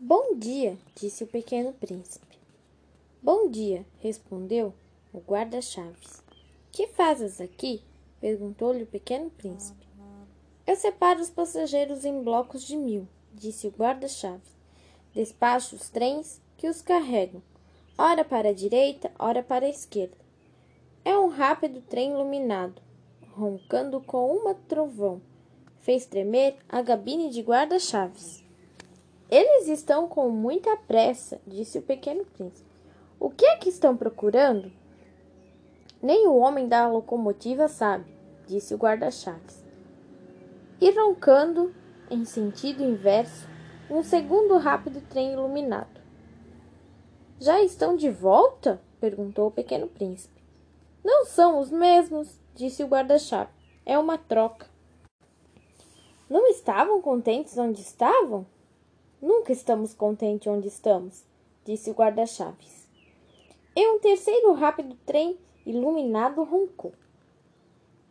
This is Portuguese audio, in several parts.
Bom dia, disse o pequeno príncipe. Bom dia, respondeu o guarda-chaves. Que fazes aqui? perguntou-lhe o pequeno príncipe. Eu separo os passageiros em blocos de mil, disse o guarda-chaves. Despacho os trens que os carregam, ora para a direita, ora para a esquerda. É um rápido trem iluminado, roncando com uma trovão. Fez tremer a gabine de guarda-chaves. Eles estão com muita pressa, disse o pequeno príncipe. O que é que estão procurando? Nem o homem da locomotiva sabe, disse o guarda-chaves. E roncando, em sentido inverso, um segundo rápido trem iluminado. Já estão de volta? perguntou o pequeno príncipe. Não são os mesmos, disse o guarda-chave. É uma troca. Não estavam contentes onde estavam? Nunca estamos contentes onde estamos, disse o guarda-chaves. E um terceiro rápido trem iluminado roncou.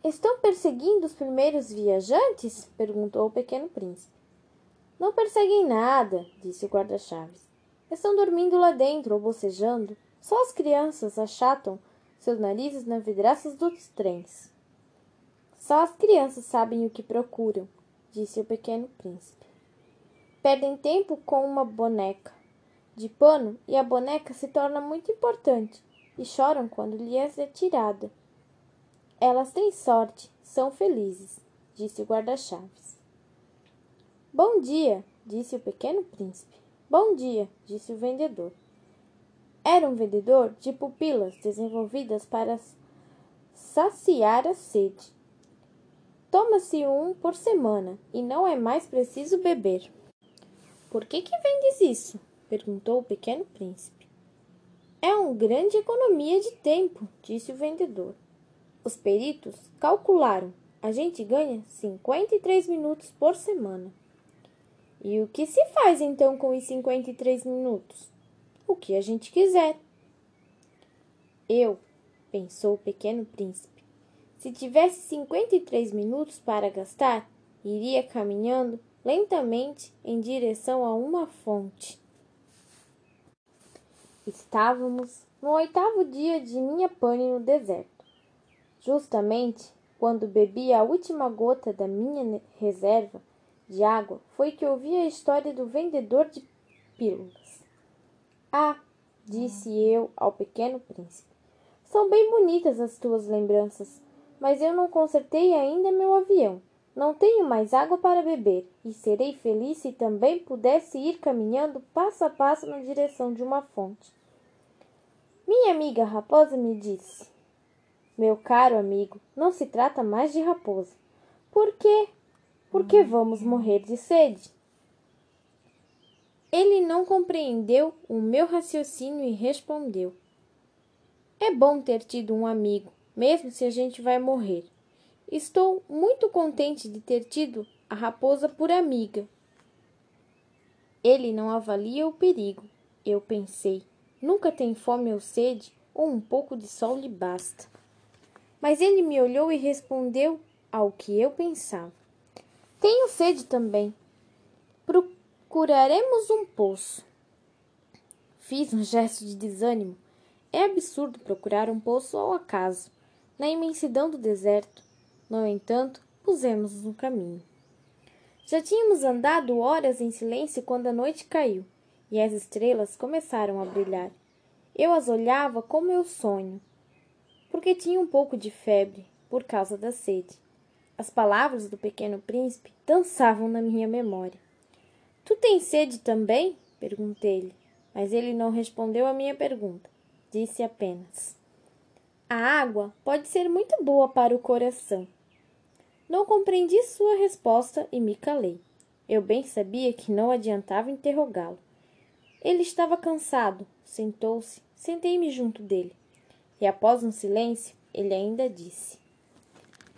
Estão perseguindo os primeiros viajantes? perguntou o pequeno príncipe. Não perseguem nada, disse o guarda-chaves. Estão dormindo lá dentro ou bocejando. Só as crianças achatam seus narizes nas vidraças dos trens. Só as crianças sabem o que procuram, disse o pequeno príncipe. Perdem tempo com uma boneca de pano e a boneca se torna muito importante e choram quando lhe é tirada. Elas têm sorte, são felizes, disse o guarda-chaves. Bom dia, disse o pequeno príncipe. Bom dia, disse o vendedor. Era um vendedor de pupilas desenvolvidas para saciar a sede. Toma-se um por semana e não é mais preciso beber. Por que que vendes isso? perguntou o pequeno príncipe. É uma grande economia de tempo, disse o vendedor. Os peritos calcularam. A gente ganha 53 minutos por semana. E o que se faz então com os 53 minutos? O que a gente quiser. Eu, pensou o pequeno príncipe, se tivesse 53 minutos para gastar, iria caminhando lentamente em direção a uma fonte. Estávamos no oitavo dia de minha pane no deserto. Justamente quando bebi a última gota da minha reserva de água, foi que ouvi a história do vendedor de pílulas. Ah, disse eu ao pequeno príncipe, são bem bonitas as tuas lembranças, mas eu não consertei ainda meu avião. Não tenho mais água para beber, e serei feliz se também pudesse ir caminhando passo a passo na direção de uma fonte. Minha amiga raposa me disse: Meu caro amigo, não se trata mais de raposa. Por quê? Porque vamos morrer de sede. Ele não compreendeu o meu raciocínio e respondeu: É bom ter tido um amigo, mesmo se a gente vai morrer. Estou muito contente de ter tido a raposa por amiga. Ele não avalia o perigo. Eu pensei, nunca tem fome ou sede, ou um pouco de sol lhe basta. Mas ele me olhou e respondeu ao que eu pensava. Tenho sede também. Procuraremos um poço. Fiz um gesto de desânimo. É absurdo procurar um poço ao acaso, na imensidão do deserto. No entanto, pusemos-nos no caminho. Já tínhamos andado horas em silêncio quando a noite caiu e as estrelas começaram a brilhar. Eu as olhava com meu sonho, porque tinha um pouco de febre por causa da sede. As palavras do pequeno príncipe dançavam na minha memória. Tu tens sede também? perguntei-lhe, mas ele não respondeu à minha pergunta. Disse apenas: A água pode ser muito boa para o coração não compreendi sua resposta e me calei. Eu bem sabia que não adiantava interrogá-lo. Ele estava cansado, sentou-se, sentei-me junto dele. E após um silêncio, ele ainda disse: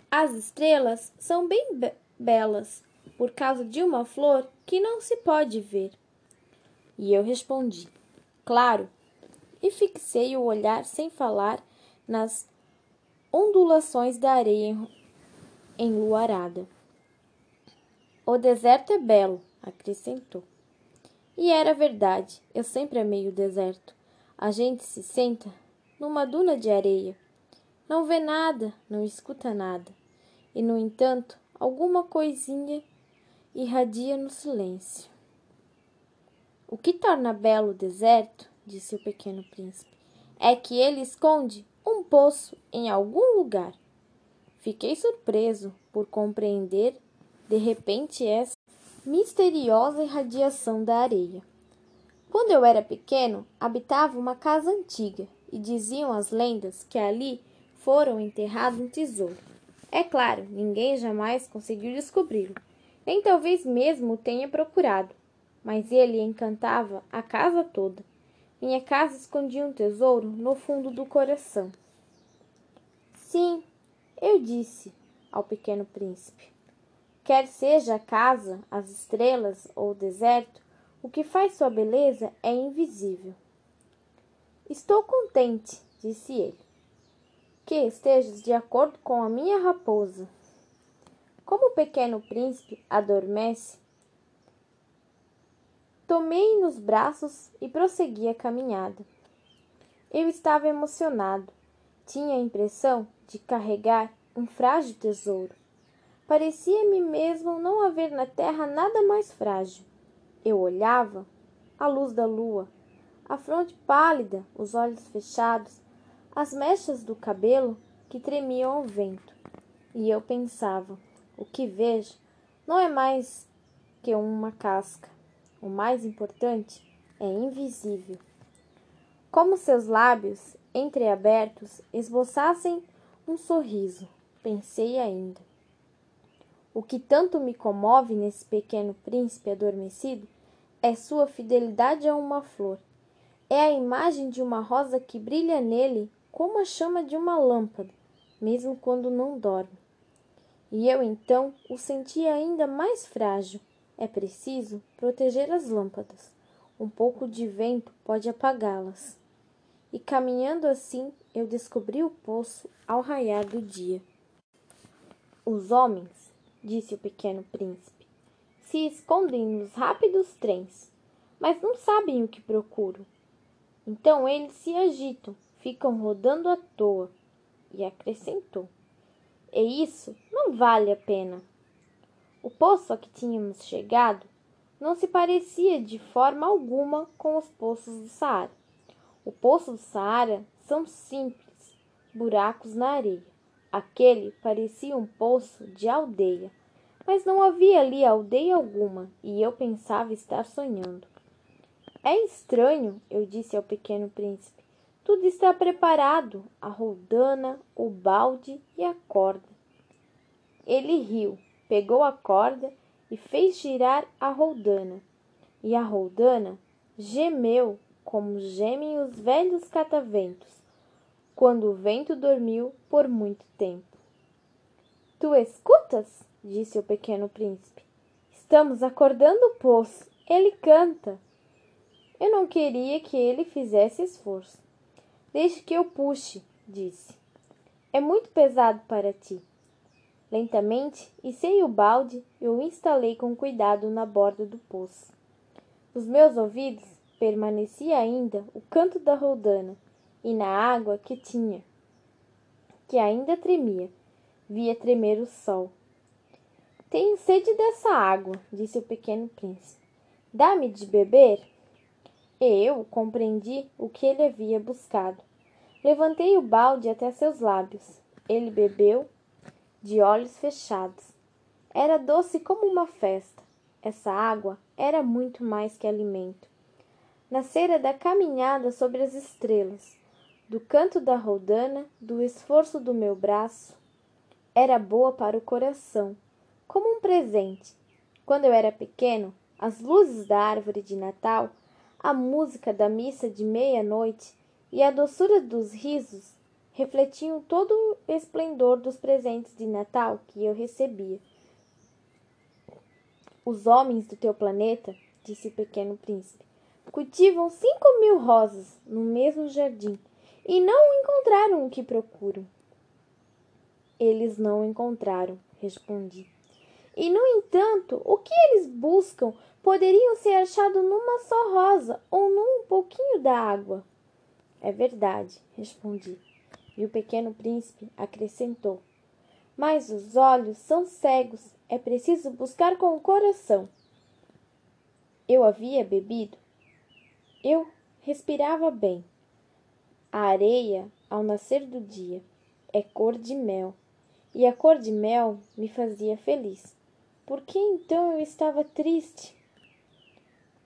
As estrelas são bem be belas por causa de uma flor que não se pode ver. E eu respondi: Claro. E fixei o olhar sem falar nas ondulações da areia enluarada. O deserto é belo, acrescentou. E era verdade, eu sempre amei o deserto. A gente se senta numa duna de areia. Não vê nada, não escuta nada. E, no entanto, alguma coisinha irradia no silêncio. O que torna belo o deserto, disse o pequeno príncipe, é que ele esconde um poço em algum lugar. Fiquei surpreso por compreender de repente essa misteriosa irradiação da areia. Quando eu era pequeno, habitava uma casa antiga e diziam as lendas que ali foram enterrados um tesouro. É claro, ninguém jamais conseguiu descobri-lo, nem talvez mesmo o tenha procurado, mas ele encantava a casa toda. Minha casa escondia um tesouro no fundo do coração. Sim, eu disse ao pequeno príncipe. Quer seja a casa, as estrelas ou o deserto, o que faz sua beleza é invisível. Estou contente, disse ele, que estejas de acordo com a minha raposa. Como o pequeno príncipe adormece, tomei nos braços e prossegui a caminhada. Eu estava emocionado. Tinha a impressão de carregar um frágil tesouro. Parecia-me mesmo não haver na terra nada mais frágil. Eu olhava a luz da lua, a fronte pálida, os olhos fechados, as mechas do cabelo que tremiam ao vento. E eu pensava: o que vejo não é mais que uma casca. O mais importante é invisível. Como seus lábios, entreabertos, esboçassem um sorriso, pensei ainda. O que tanto me comove nesse pequeno príncipe adormecido é sua fidelidade a uma flor. É a imagem de uma rosa que brilha nele como a chama de uma lâmpada, mesmo quando não dorme. E eu então o senti ainda mais frágil. É preciso proteger as lâmpadas. Um pouco de vento pode apagá-las. E caminhando assim, eu descobri o poço ao raiar do dia. Os homens, disse o pequeno príncipe, se escondem nos rápidos trens, mas não sabem o que procuram. Então eles se agitam, ficam rodando à toa. E acrescentou: E isso não vale a pena. O poço a que tínhamos chegado não se parecia de forma alguma com os poços do Saara. O poço do Saara são simples buracos na areia. Aquele parecia um poço de aldeia, mas não havia ali aldeia alguma e eu pensava estar sonhando. É estranho, eu disse ao pequeno príncipe. Tudo está preparado: a roldana, o balde e a corda. Ele riu, pegou a corda e fez girar a roldana. E a roldana gemeu como gemem os velhos cataventos, quando o vento dormiu por muito tempo. Tu escutas? disse o pequeno príncipe. Estamos acordando o poço. Ele canta. Eu não queria que ele fizesse esforço. Deixe que eu puxe, disse. É muito pesado para ti. Lentamente, içei o balde e o instalei com cuidado na borda do poço. Os meus ouvidos permanecia ainda o canto da roldana, e na água que tinha, que ainda tremia, via tremer o sol. Tenho sede dessa água, disse o pequeno príncipe. Dá-me de beber? E eu compreendi o que ele havia buscado. Levantei o balde até seus lábios. Ele bebeu, de olhos fechados. Era doce como uma festa. Essa água era muito mais que alimento. Nascera da caminhada sobre as estrelas, do canto da roldana, do esforço do meu braço. Era boa para o coração, como um presente. Quando eu era pequeno, as luzes da árvore de Natal a música da missa de meia-noite e a doçura dos risos refletiam todo o esplendor dos presentes de Natal que eu recebia. Os homens do teu planeta, disse o pequeno príncipe, cultivam cinco mil rosas no mesmo jardim e não encontraram o que procuram. Eles não encontraram, respondi. E, no entanto, o que eles buscam poderiam ser achados numa só rosa ou num pouquinho da água. É verdade, respondi. E o pequeno príncipe acrescentou: Mas os olhos são cegos, é preciso buscar com o coração. Eu havia bebido? Eu respirava bem. A areia, ao nascer do dia, é cor de mel, e a cor de mel me fazia feliz. Por que então eu estava triste?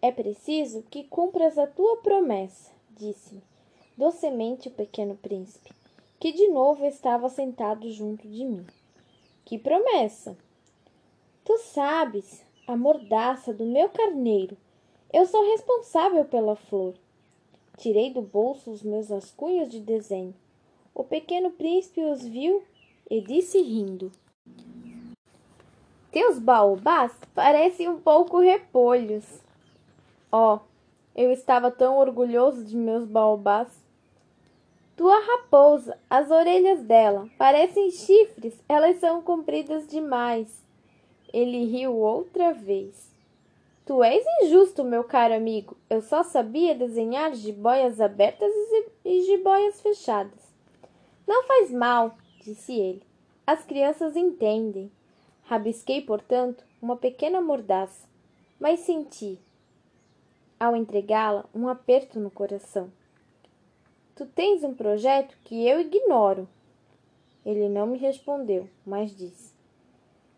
É preciso que cumpras a tua promessa, disse-me docemente o pequeno príncipe, que de novo estava sentado junto de mim. Que promessa! Tu sabes, a mordaça do meu carneiro. Eu sou responsável pela flor. Tirei do bolso os meus rascunhos de desenho. O pequeno príncipe os viu e disse rindo: Teus baobás parecem um pouco repolhos. Oh, eu estava tão orgulhoso de meus baobás. Tua raposa, as orelhas dela parecem chifres, elas são compridas demais. Ele riu outra vez. Tu és injusto, meu caro amigo. Eu só sabia desenhar jiboias abertas e jiboias fechadas. Não faz mal, disse ele. As crianças entendem. Rabisquei, portanto, uma pequena mordaça, mas senti, ao entregá-la, um aperto no coração. Tu tens um projeto que eu ignoro. Ele não me respondeu, mas disse: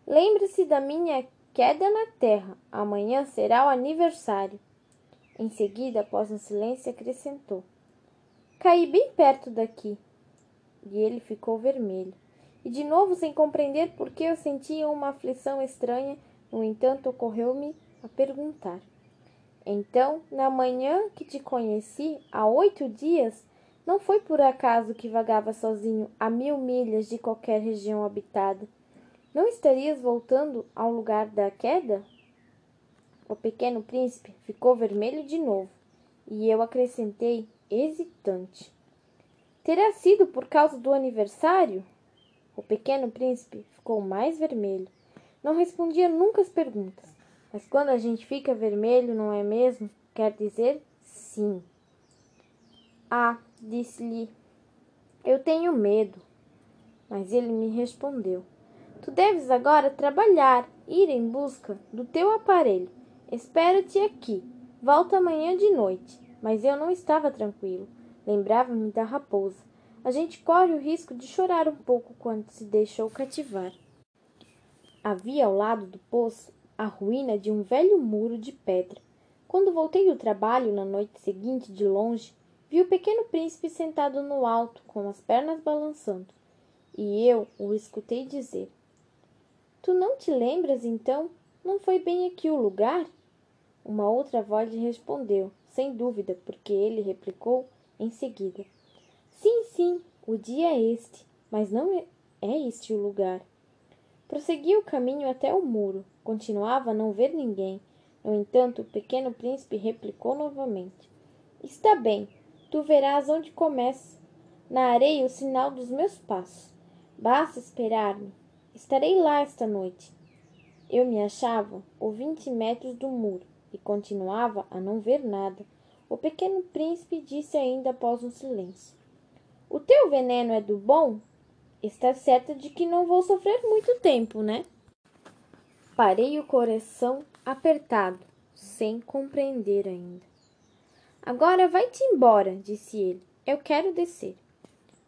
Lembre-se da minha queda na terra. Amanhã será o aniversário. Em seguida, após um silêncio, acrescentou: Caí bem perto daqui. E ele ficou vermelho. E de novo, sem compreender por que eu sentia uma aflição estranha, no entanto, ocorreu-me a perguntar: Então, na manhã que te conheci, há oito dias, não foi por acaso que vagava sozinho a mil milhas de qualquer região habitada? Não estarias voltando ao lugar da queda? O pequeno príncipe ficou vermelho de novo, e eu acrescentei, hesitante: Terá sido por causa do aniversário? O pequeno príncipe ficou mais vermelho. Não respondia nunca as perguntas. Mas quando a gente fica vermelho, não é mesmo? Quer dizer sim. Ah, disse-lhe, eu tenho medo. Mas ele me respondeu: Tu deves agora trabalhar, ir em busca do teu aparelho. Espero-te aqui. Volta amanhã de noite. Mas eu não estava tranquilo. Lembrava-me da raposa. A gente corre o risco de chorar um pouco quando se deixou cativar. Havia ao lado do poço a ruína de um velho muro de pedra. Quando voltei do trabalho na noite seguinte de longe, vi o pequeno príncipe sentado no alto, com as pernas balançando. E eu o escutei dizer: Tu não te lembras, então? Não foi bem aqui o lugar? Uma outra voz lhe respondeu, sem dúvida, porque ele replicou em seguida: Sim, sim, o dia é este, mas não é, é este o lugar. Prossegui o caminho até o muro. Continuava a não ver ninguém. No entanto, o pequeno príncipe replicou novamente: Está bem, tu verás onde começa. Na areia o sinal dos meus passos. Basta esperar-me. Estarei lá esta noite. Eu me achava a vinte metros do muro e continuava a não ver nada. O pequeno príncipe disse ainda após um silêncio: O teu veneno é do bom? Está certa de que não vou sofrer muito tempo, né? Parei o coração apertado, sem compreender ainda. Agora vai-te embora, disse ele. Eu quero descer.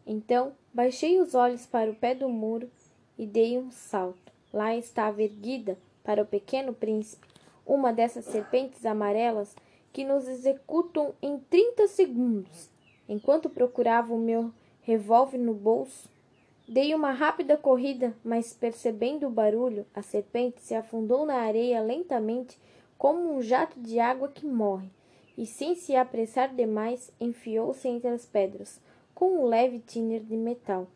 Então baixei os olhos para o pé do muro e dei um salto. Lá estava erguida, para o pequeno príncipe, uma dessas serpentes amarelas que nos executam em trinta segundos. Enquanto procurava o meu revólver no bolso, dei uma rápida corrida, mas percebendo o barulho, a serpente se afundou na areia lentamente, como um jato de água que morre, e sem se apressar demais, enfiou-se entre as pedras, com um leve tiner de metal.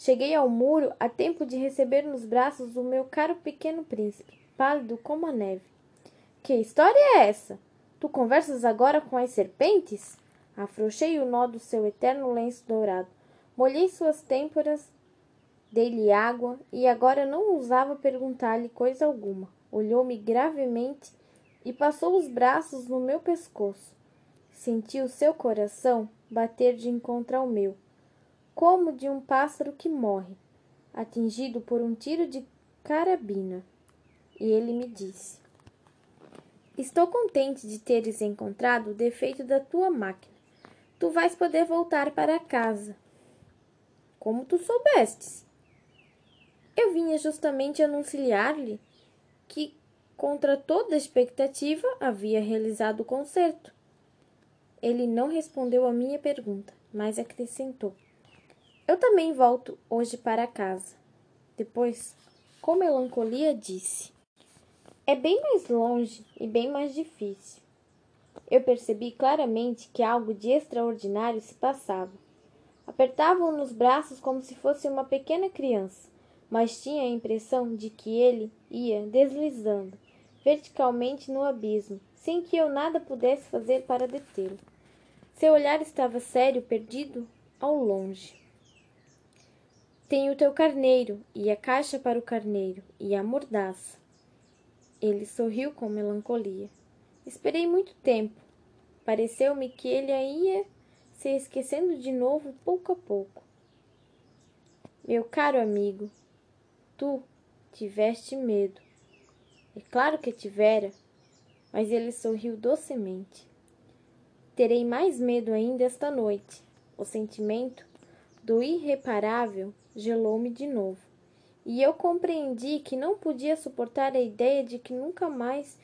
Cheguei ao muro a tempo de receber nos braços o meu caro pequeno príncipe, pálido como a neve. Que história é essa? Tu conversas agora com as serpentes? Afrouxei o nó do seu eterno lenço dourado, molhei suas têmporas Dei-lhe água e agora não ousava perguntar-lhe coisa alguma. Olhou-me gravemente e passou os braços no meu pescoço. Senti o seu coração bater de encontro ao meu, como de um pássaro que morre, atingido por um tiro de carabina. E ele me disse: Estou contente de teres encontrado o defeito da tua máquina. Tu vais poder voltar para casa. Como tu soubestes? Eu vinha justamente anunciar-lhe que, contra toda expectativa, havia realizado o concerto. Ele não respondeu à minha pergunta, mas acrescentou: Eu também volto hoje para casa. Depois, com melancolia, disse: É bem mais longe e bem mais difícil. Eu percebi claramente que algo de extraordinário se passava. Apertavam nos braços como se fosse uma pequena criança mas tinha a impressão de que ele ia deslizando verticalmente no abismo, sem que eu nada pudesse fazer para detê-lo. Seu olhar estava sério, perdido ao longe. Tenho o teu carneiro, e a caixa para o carneiro, e a mordaça. Ele sorriu com melancolia. Esperei muito tempo. Pareceu-me que ele ia se esquecendo de novo pouco a pouco. Meu caro amigo, tu tiveste medo. É claro que tivera, mas ele sorriu docemente. Terei mais medo ainda esta noite. O sentimento do irreparável gelou-me de novo, e eu compreendi que não podia suportar a ideia de que nunca mais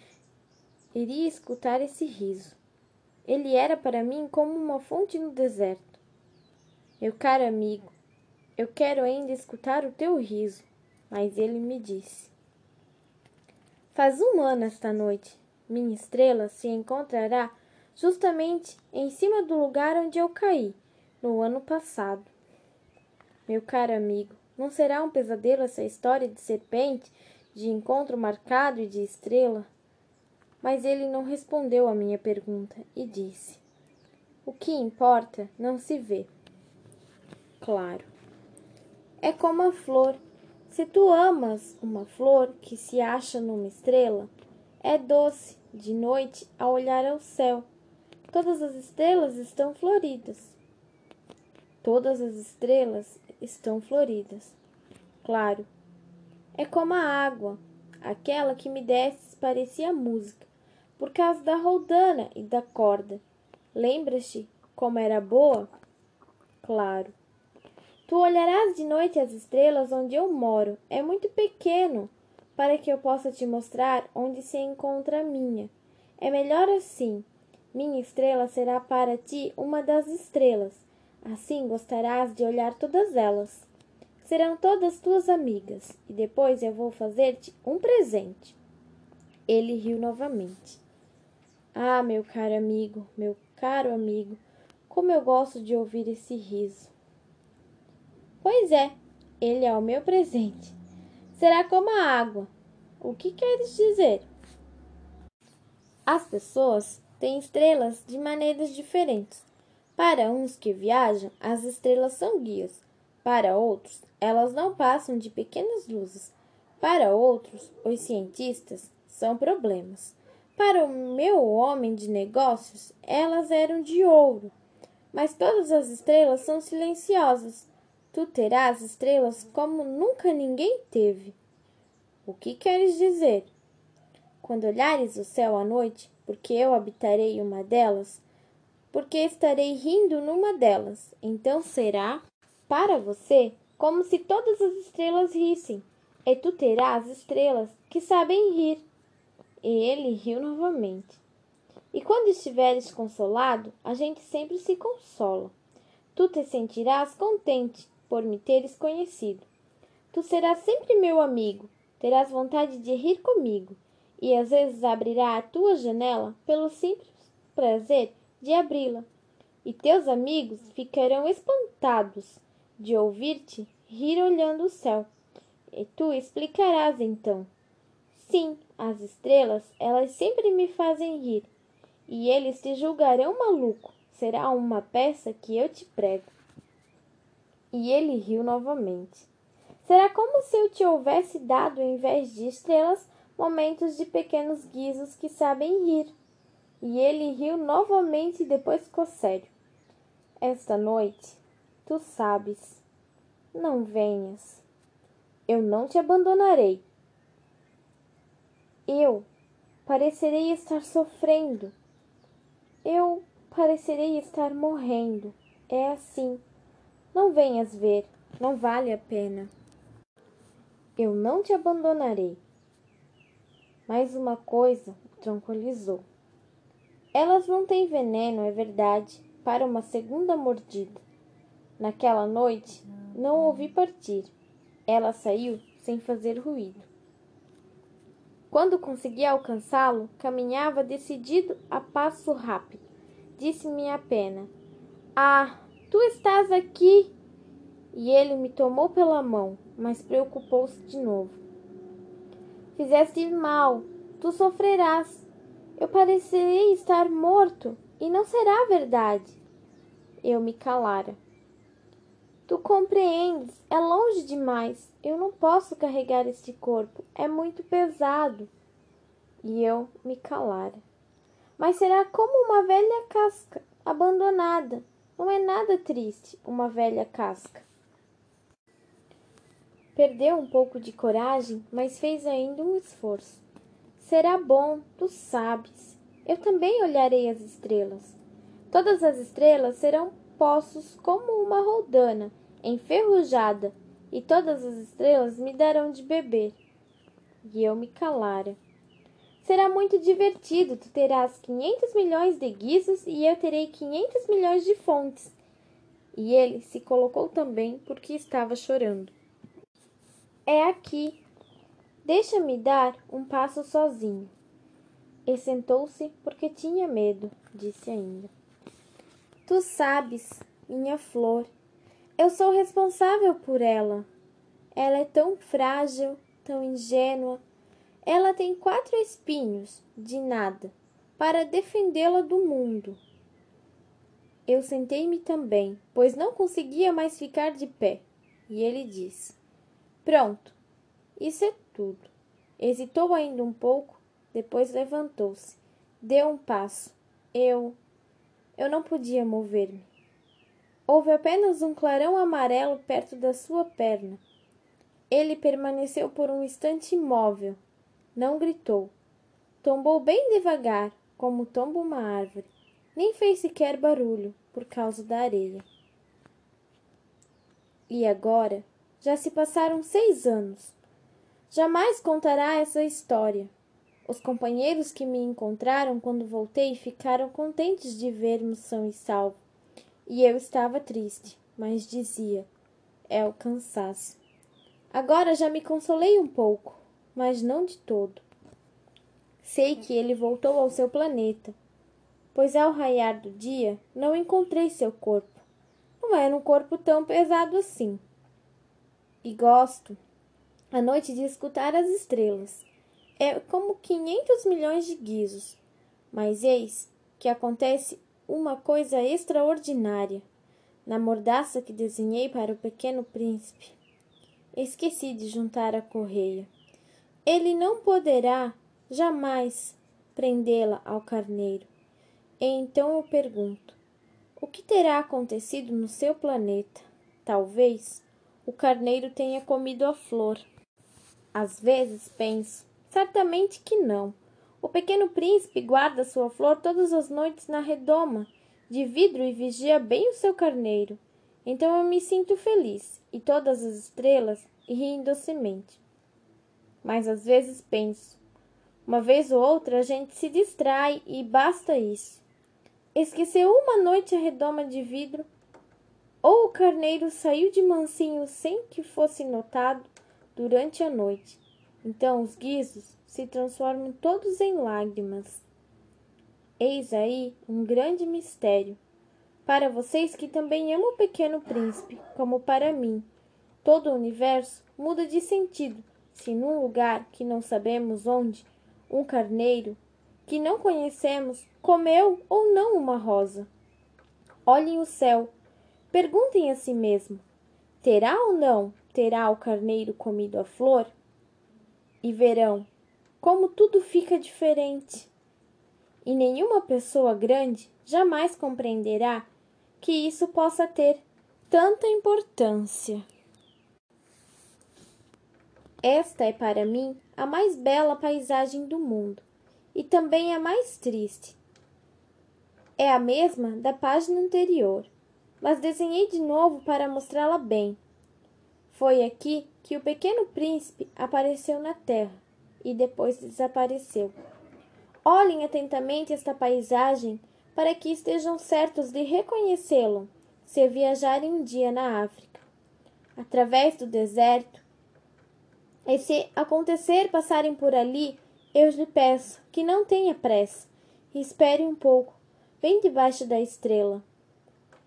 iria escutar esse riso. Ele era para mim como uma fonte no deserto. Meu caro amigo, eu quero ainda escutar o teu riso mas ele me disse: Faz um ano esta noite. Minha estrela se encontrará justamente em cima do lugar onde eu caí no ano passado. Meu caro amigo, não será um pesadelo essa história de serpente, de encontro marcado e de estrela? Mas ele não respondeu à minha pergunta e disse: O que importa não se vê. Claro. É como a flor se tu amas uma flor que se acha numa estrela, é doce de noite a olhar ao céu. Todas as estrelas estão floridas. Todas as estrelas estão floridas. Claro. É como a água, aquela que me desses parecia música, por causa da roldana e da corda. Lembras-te como era boa? Claro. Tu olharás de noite as estrelas onde eu moro. É muito pequeno para que eu possa te mostrar onde se encontra a minha. É melhor assim. Minha estrela será para ti uma das estrelas. Assim gostarás de olhar todas elas. Serão todas tuas amigas, e depois eu vou fazer-te um presente. Ele riu novamente. Ah, meu caro amigo, meu caro amigo, como eu gosto de ouvir esse riso. Pois é, ele é o meu presente. Será como a água. O que queres dizer? As pessoas têm estrelas de maneiras diferentes. Para uns que viajam, as estrelas são guias. Para outros, elas não passam de pequenas luzes. Para outros, os cientistas são problemas. Para o meu homem de negócios, elas eram de ouro. Mas todas as estrelas são silenciosas Tu terás estrelas como nunca ninguém teve. O que queres dizer? Quando olhares o céu à noite, porque eu habitarei uma delas, porque estarei rindo numa delas, então será para você como se todas as estrelas rissem, e tu terás estrelas que sabem rir. E ele riu novamente. E quando estiveres consolado, a gente sempre se consola. Tu te sentirás contente por me teres conhecido. Tu serás sempre meu amigo, terás vontade de rir comigo, e às vezes abrirá a tua janela pelo simples prazer de abri-la. E teus amigos ficarão espantados de ouvir-te rir olhando o céu. E tu explicarás então: Sim, as estrelas, elas sempre me fazem rir. E eles te julgarão maluco. Será uma peça que eu te prego. E ele riu novamente. Será como se eu te houvesse dado, em vez de estrelas, momentos de pequenos guizos que sabem rir. E ele riu novamente e depois ficou sério. Esta noite, tu sabes, não venhas. Eu não te abandonarei. Eu parecerei estar sofrendo. Eu parecerei estar morrendo. É assim. Não venhas ver, não vale a pena. Eu não te abandonarei. Mais uma coisa o tranquilizou. Elas não têm veneno, é verdade, para uma segunda mordida. Naquela noite, não ouvi partir. Ela saiu sem fazer ruído. Quando consegui alcançá-lo, caminhava decidido a passo rápido. Disse-me a pena: Ah, tu estás aqui! E ele me tomou pela mão, mas preocupou-se de novo. Fizeste mal, tu sofrerás. Eu parecerei estar morto, e não será verdade. Eu me calara. Tu compreendes, é longe demais. Eu não posso carregar este corpo, é muito pesado. E eu me calara. Mas será como uma velha casca abandonada. Não é nada triste, uma velha casca. Perdeu um pouco de coragem, mas fez ainda um esforço. Será bom, tu sabes. Eu também olharei as estrelas. Todas as estrelas serão poços como uma roldana, enferrujada, e todas as estrelas me darão de beber. E eu me calara. Será muito divertido, tu terás quinhentos milhões de guizos e eu terei quinhentos milhões de fontes. E ele se colocou também porque estava chorando. É aqui. Deixa-me dar um passo sozinho. E sentou-se porque tinha medo, disse ainda. Tu sabes, minha flor, eu sou responsável por ela. Ela é tão frágil, tão ingênua. Ela tem quatro espinhos, de nada, para defendê-la do mundo. Eu sentei-me também, pois não conseguia mais ficar de pé, e ele disse: Pronto, isso é tudo. Hesitou ainda um pouco, depois levantou-se. Deu um passo. Eu. Eu não podia mover-me. Houve apenas um clarão amarelo perto da sua perna. Ele permaneceu por um instante imóvel. Não gritou. Tombou bem devagar, como tomba uma árvore. Nem fez sequer barulho, por causa da areia. E agora já se passaram seis anos. Jamais contará essa história. Os companheiros que me encontraram quando voltei ficaram contentes de ver-me são e salvo. E eu estava triste, mas dizia: é o cansaço. Agora já me consolei um pouco, mas não de todo. Sei que ele voltou ao seu planeta, pois ao raiar do dia não encontrei seu corpo. Não era um corpo tão pesado assim e gosto à noite de escutar as estrelas. É como quinhentos milhões de guizos. Mas eis que acontece uma coisa extraordinária. Na mordaça que desenhei para o pequeno príncipe, esqueci de juntar a correia. Ele não poderá jamais prendê-la ao carneiro. E então eu pergunto: o que terá acontecido no seu planeta? Talvez o carneiro tenha comido a flor. Às vezes penso, certamente que não. O pequeno príncipe guarda sua flor todas as noites na redoma de vidro e vigia bem o seu carneiro. Então eu me sinto feliz, e todas as estrelas riem docemente. Mas às vezes penso, uma vez ou outra a gente se distrai e basta isso. Esqueceu uma noite a redoma de vidro ou o carneiro saiu de mansinho sem que fosse notado durante a noite. Então os guizos se transformam todos em lágrimas. Eis aí um grande mistério. Para vocês que também amam o pequeno príncipe, como para mim, todo o universo muda de sentido se num lugar que não sabemos onde, um carneiro que não conhecemos comeu ou não uma rosa. Olhem o céu Perguntem a si mesmo: terá ou não terá o carneiro comido a flor? E verão como tudo fica diferente. E nenhuma pessoa grande jamais compreenderá que isso possa ter tanta importância. Esta é para mim a mais bela paisagem do mundo e também a mais triste. É a mesma da página anterior, mas desenhei de novo para mostrá-la bem. Foi aqui que o pequeno príncipe apareceu na terra e depois desapareceu. Olhem atentamente esta paisagem para que estejam certos de reconhecê-lo se viajarem um dia na África. Através do deserto, e se acontecer passarem por ali, eu lhe peço que não tenha pressa e espere um pouco, bem debaixo da estrela.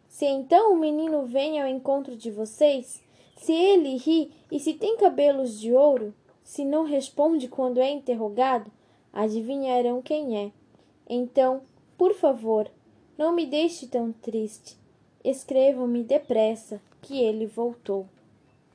Se então o menino vem ao encontro de vocês, se ele ri e se tem cabelos de ouro, se não responde quando é interrogado, adivinharão quem é. Então, por favor, não me deixe tão triste. Escrevam-me depressa que ele voltou.